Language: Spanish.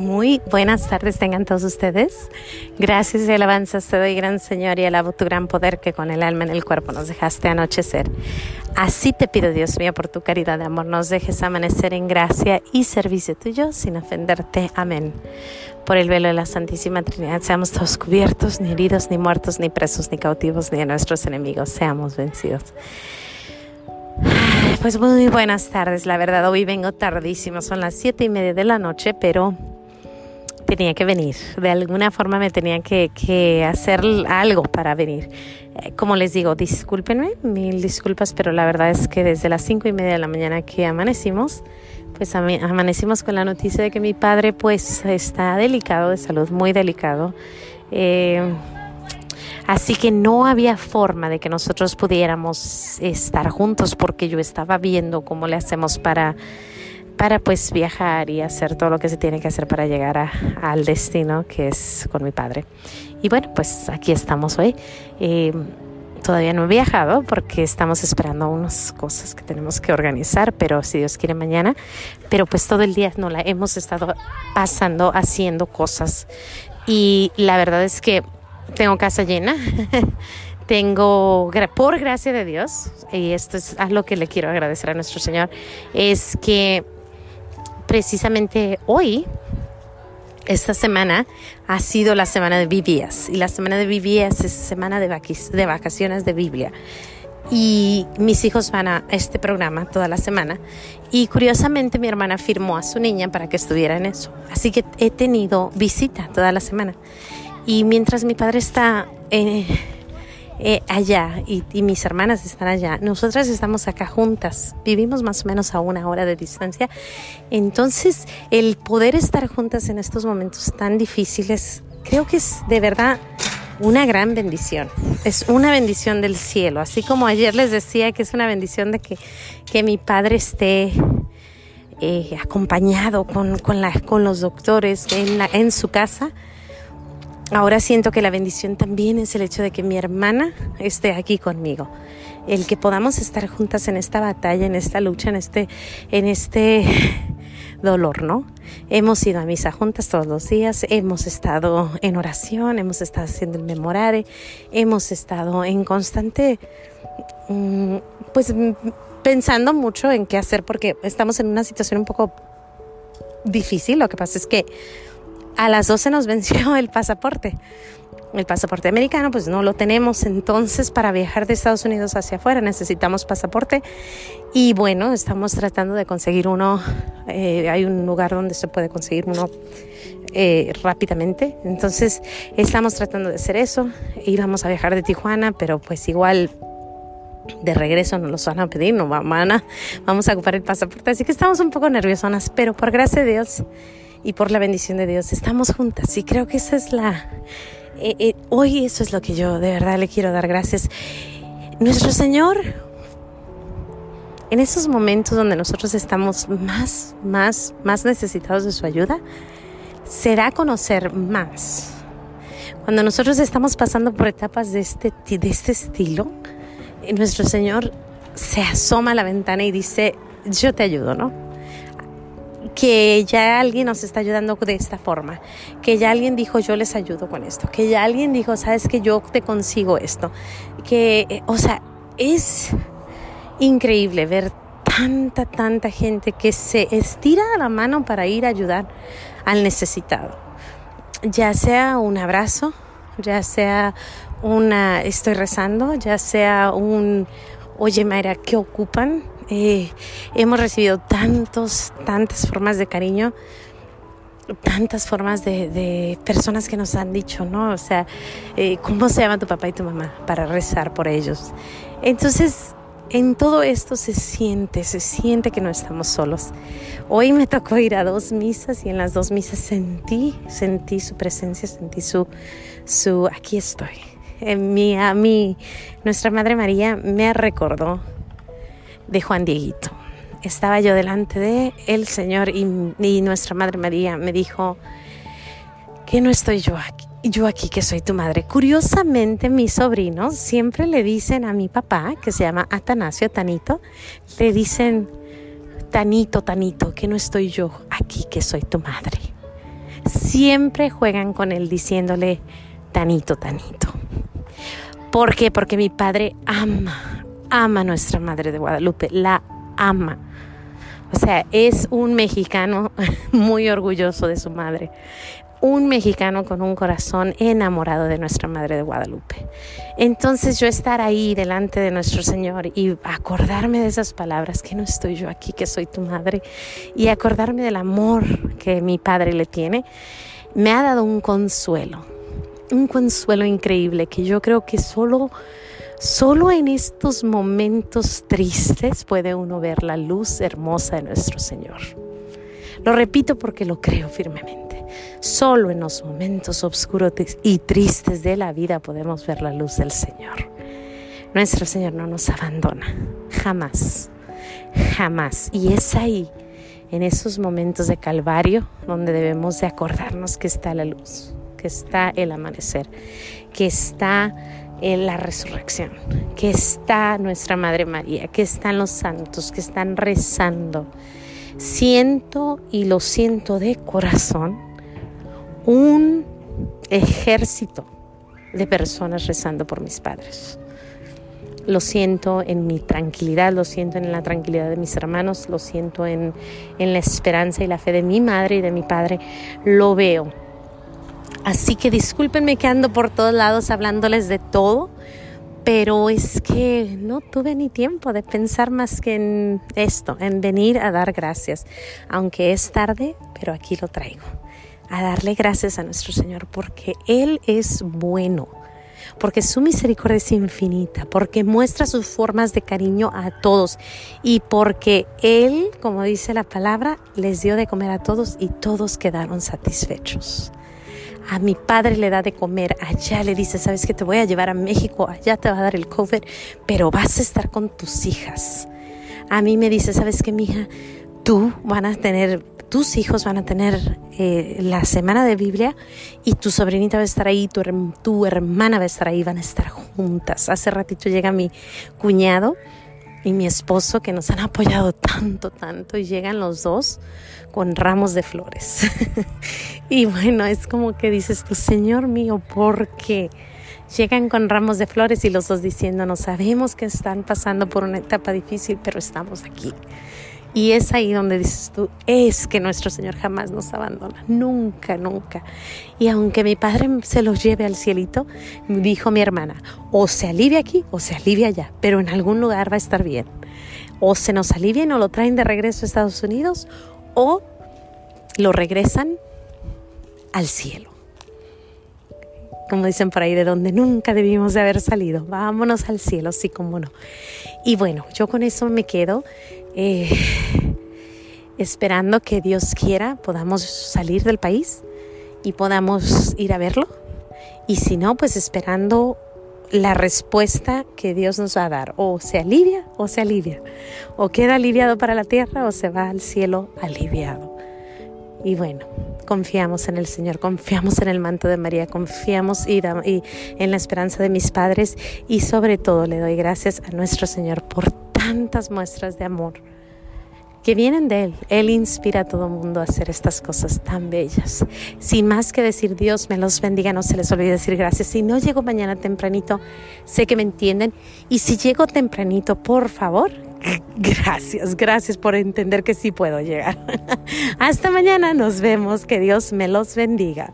Muy buenas tardes tengan todos ustedes. Gracias y alabanzas te doy, gran Señor, y alabo tu gran poder que con el alma en el cuerpo nos dejaste anochecer. Así te pido, Dios mío, por tu caridad de amor, nos dejes amanecer en gracia y servicio tuyo sin ofenderte. Amén. Por el velo de la Santísima Trinidad seamos todos cubiertos, ni heridos, ni muertos, ni presos, ni cautivos, ni a nuestros enemigos. Seamos vencidos. Pues muy buenas tardes, la verdad hoy vengo tardísimo, son las siete y media de la noche, pero tenía que venir, de alguna forma me tenía que, hacer algo para venir. Eh, como les digo, discúlpenme, mil disculpas, pero la verdad es que desde las cinco y media de la mañana que amanecimos, pues amanecimos con la noticia de que mi padre pues está delicado de salud, muy delicado. Eh, así que no había forma de que nosotros pudiéramos estar juntos porque yo estaba viendo cómo le hacemos para para pues viajar y hacer todo lo que se tiene que hacer para llegar al destino que es con mi padre. Y bueno, pues aquí estamos hoy. Eh, todavía no he viajado porque estamos esperando unas cosas que tenemos que organizar, pero si Dios quiere mañana. Pero pues todo el día no la hemos estado pasando haciendo cosas y la verdad es que tengo casa llena. tengo, por gracia de Dios, y esto es algo que le quiero agradecer a nuestro Señor, es que precisamente hoy, esta semana, ha sido la semana de Biblias. Y la semana de Biblias es semana de, de vacaciones de Biblia. Y mis hijos van a este programa toda la semana. Y curiosamente mi hermana firmó a su niña para que estuviera en eso. Así que he tenido visita toda la semana. Y mientras mi padre está... Eh, eh, allá y, mis hermanas están allá. Nosotras estamos acá juntas, vivimos más o menos a una hora de distancia. Entonces, el poder estar juntas en estos momentos tan difíciles, creo que es de verdad una gran bendición. Es una bendición del cielo. Así como ayer les decía que es una bendición de que, que mi padre esté eh, acompañado con, con, los doctores en, en su casa Ahora siento que la bendición también es el hecho de que mi hermana esté aquí conmigo. El que podamos estar juntas en esta batalla, en esta lucha, en este, en este dolor, ¿no? Hemos ido a misa juntas todos los días, hemos estado en oración, hemos estado haciendo el memorare, hemos estado en constante, mm, pues pensando mucho en qué hacer porque estamos en una situación un poco difícil. Lo que pasa es que a las 12 nos venció el pasaporte. El pasaporte americano pues no lo tenemos, entonces para viajar de Estados Unidos hacia afuera. Necesitamos pasaporte. Y bueno, estamos tratando de conseguir uno, eh, hay un lugar donde se puede conseguir uno eh, rápidamente, entonces estamos tratando de hacer eso, íbamos a viajar de Tijuana, pero pues igual de regreso nos los van a pedir, no van a, vamos a ocupar el pasaporte, así que estamos un poco nerviosonas, pero por gracia de Dios y por la bendición de Dios estamos juntas y creo que esa es la... Eh, eh, hoy eso es lo que yo de verdad le quiero dar gracias. Nuestro Señor, en esos momentos donde nosotros estamos más, más, más necesitados de su ayuda, será conocer más. Cuando nosotros estamos pasando por etapas de este, de este estilo, eh, nuestro Señor se asoma a la ventana y dice, yo te ayudo, ¿no? Que ya alguien nos está ayudando de esta forma, que ya alguien dijo yo les ayudo con esto, que ya alguien dijo, sabes que yo te consigo esto, que, o sea, es increíble ver tanta, tanta gente que se estira la mano para ir a ayudar al necesitado, ya sea un abrazo, ya sea una estoy rezando, ya sea un oye Mayra, ¿qué ocupan? Eh, hemos recibido tantos, tantas formas de cariño, tantas formas de, personas que nos han dicho, ¿no? O sea, eh, ¿cómo se llama tu papá y tu mamá? Para rezar por ellos. Entonces, en todo esto se siente, se siente que no estamos solos. Hoy me tocó ir a dos misas y en las dos misas sentí, sentí su presencia, sentí su, su, aquí estoy. En mi, a mí, nuestra Madre María me recordó de Juan Dieguito. Estaba yo delante de el Señor y, nuestra Madre María me dijo que no estoy yo aquí, yo aquí que soy tu madre. Curiosamente, mis sobrinos siempre le dicen a mi papá, que se llama Atanasio Tanito, le dicen, Tanito, Tanito, que no estoy yo aquí, que soy tu madre. siempre juegan con él diciéndole tanito, tanito. ¿Por qué? Porque mi padre ama, ama nuestra Madre de Guadalupe, la ama. O sea, es un mexicano muy orgulloso de su madre un mexicano con un corazón enamorado de nuestra Madre de Guadalupe. Entonces yo estar ahí delante de nuestro Señor y acordarme de esas palabras, que no estoy yo aquí, que soy tu madre, y acordarme del amor que mi Padre le tiene, me ha dado un consuelo, un consuelo increíble que yo creo que solo... Solo en estos momentos tristes puede uno ver la luz hermosa de nuestro Señor. Lo repito porque lo creo firmemente. Solo en los momentos oscuros y tristes de la vida podemos ver la luz del Señor. Nuestro Señor no nos abandona, jamás, jamás. Y es ahí, en esos momentos de calvario, donde debemos de acordarnos que está la luz, que está el amanecer, que está en la resurrección, que está nuestra Madre María, que están los santos, que están rezando. Siento y lo siento de corazón un ejército de personas rezando por mis padres. Lo siento en mi tranquilidad, lo siento en la tranquilidad de mis hermanos, lo siento en, en la esperanza y la fe de mi madre y de mi padre. Lo veo. Así que discúlpenme que ando por todos lados hablándoles de todo, pero es que no tuve ni tiempo de pensar más que en esto, en venir a dar gracias. Aunque es tarde, pero aquí lo traigo a darle gracias a nuestro Señor porque Él es bueno, porque su misericordia es infinita, porque muestra sus formas de cariño a todos y porque Él, como dice la palabra, les dio de comer a todos y todos quedaron satisfechos. A mi padre le da de comer, allá le dice, sabes que te voy a llevar a México, allá te va a dar el COVID, pero vas a estar con tus hijas. A mí me dice, sabes que mi hija, tú van a tener tus hijos van a tener eh, la semana de Biblia y tu sobrinita va a estar ahí, tu, tu hermana va a estar ahí, van a estar juntas. Hace ratito llega mi cuñado y mi esposo que nos han apoyado tanto, tanto y llegan los dos con ramos de flores. y bueno, es como que dices tú, Señor mío, ¿por qué? Llegan con ramos de flores y los dos diciéndonos, sabemos que están pasando por una etapa difícil, pero estamos aquí. Y es ahí donde dices tú, es que nuestro Señor jamás nos abandona, nunca, nunca. Y aunque mi Padre se los lleve al cielito, dijo mi hermana, o se alivia aquí o se alivia allá, pero en algún lugar va a estar bien. O se nos alivia y nos lo traen de regreso a Estados Unidos, o lo regresan al cielo. Como dicen por ahí, de donde nunca debimos de haber salido. Vámonos al cielo, sí como no. Y bueno, yo con eso me quedo. Eh, esperando que Dios quiera podamos salir del país y podamos ir a verlo. Y si no, pues esperando la respuesta que Dios nos va a dar. O se alivia o se alivia. O queda aliviado para la tierra o se va al cielo aliviado. Y bueno, confiamos en el Señor, confiamos en el manto de María, confiamos y, y en la esperanza de mis padres y sobre todo le doy gracias a nuestro Señor por tantas muestras de amor que vienen de Él. Él inspira a todo mundo a hacer estas cosas tan bellas. Sin más que decir Dios me los bendiga, no se les olvide decir gracias. Si no llego mañana tempranito, sé que me entienden. Y si llego tempranito, por favor, gracias, gracias por entender que sí puedo llegar. Hasta mañana, nos vemos, que Dios me los bendiga.